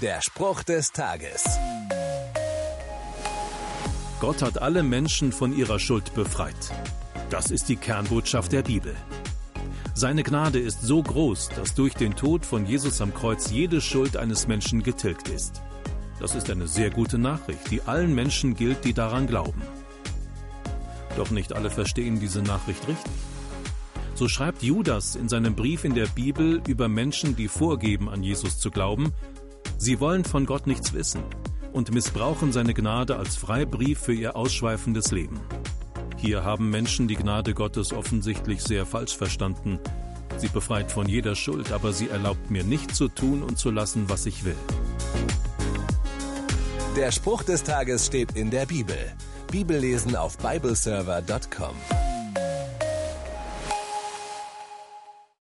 Der Spruch des Tages. Gott hat alle Menschen von ihrer Schuld befreit. Das ist die Kernbotschaft der Bibel. Seine Gnade ist so groß, dass durch den Tod von Jesus am Kreuz jede Schuld eines Menschen getilgt ist. Das ist eine sehr gute Nachricht, die allen Menschen gilt, die daran glauben. Doch nicht alle verstehen diese Nachricht richtig. So schreibt Judas in seinem Brief in der Bibel über Menschen, die vorgeben, an Jesus zu glauben, sie wollen von Gott nichts wissen und missbrauchen seine Gnade als Freibrief für ihr ausschweifendes Leben. Hier haben Menschen die Gnade Gottes offensichtlich sehr falsch verstanden. Sie befreit von jeder Schuld, aber sie erlaubt mir nicht zu tun und zu lassen, was ich will. Der Spruch des Tages steht in der Bibel. Bibellesen auf bibleserver.com.